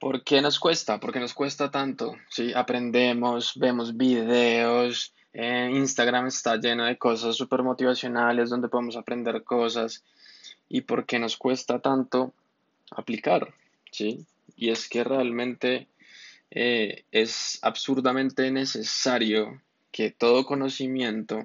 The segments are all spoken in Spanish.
¿Por qué nos cuesta? ¿Por qué nos cuesta tanto? Sí, aprendemos, vemos videos, eh, Instagram está lleno de cosas súper motivacionales donde podemos aprender cosas. ¿Y por qué nos cuesta tanto aplicar? ¿Sí? Y es que realmente eh, es absurdamente necesario que todo conocimiento,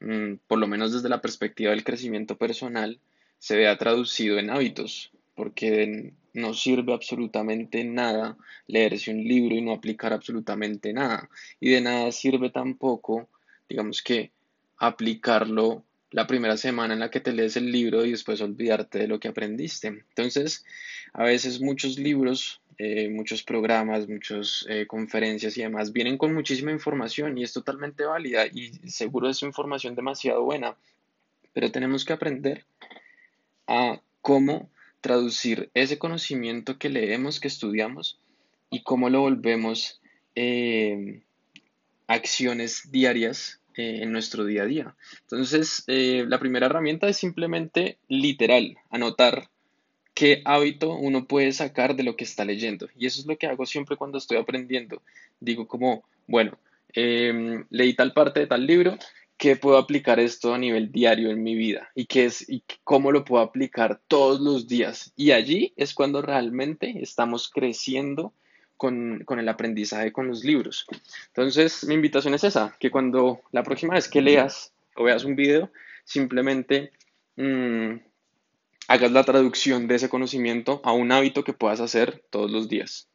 mm, por lo menos desde la perspectiva del crecimiento personal, se vea traducido en hábitos, porque no sirve absolutamente nada leerse un libro y no aplicar absolutamente nada. Y de nada sirve tampoco, digamos que, aplicarlo la primera semana en la que te lees el libro y después olvidarte de lo que aprendiste. Entonces, a veces muchos libros, eh, muchos programas, muchas eh, conferencias y demás vienen con muchísima información y es totalmente válida y seguro es información demasiado buena, pero tenemos que aprender a cómo traducir ese conocimiento que leemos, que estudiamos, y cómo lo volvemos eh, acciones diarias eh, en nuestro día a día. Entonces, eh, la primera herramienta es simplemente literal, anotar qué hábito uno puede sacar de lo que está leyendo. Y eso es lo que hago siempre cuando estoy aprendiendo. Digo como, bueno, leí tal parte de tal libro, qué puedo aplicar esto a nivel diario en mi vida y qué es y cómo lo puedo aplicar todos los días. Y allí es cuando realmente estamos creciendo con, el aprendizaje con los libros. Entonces, mi invitación es esa, que cuando la próxima vez que leas o veas un video, simplemente mm, hagas la traducción de ese conocimiento a un hábito que puedas hacer todos los días.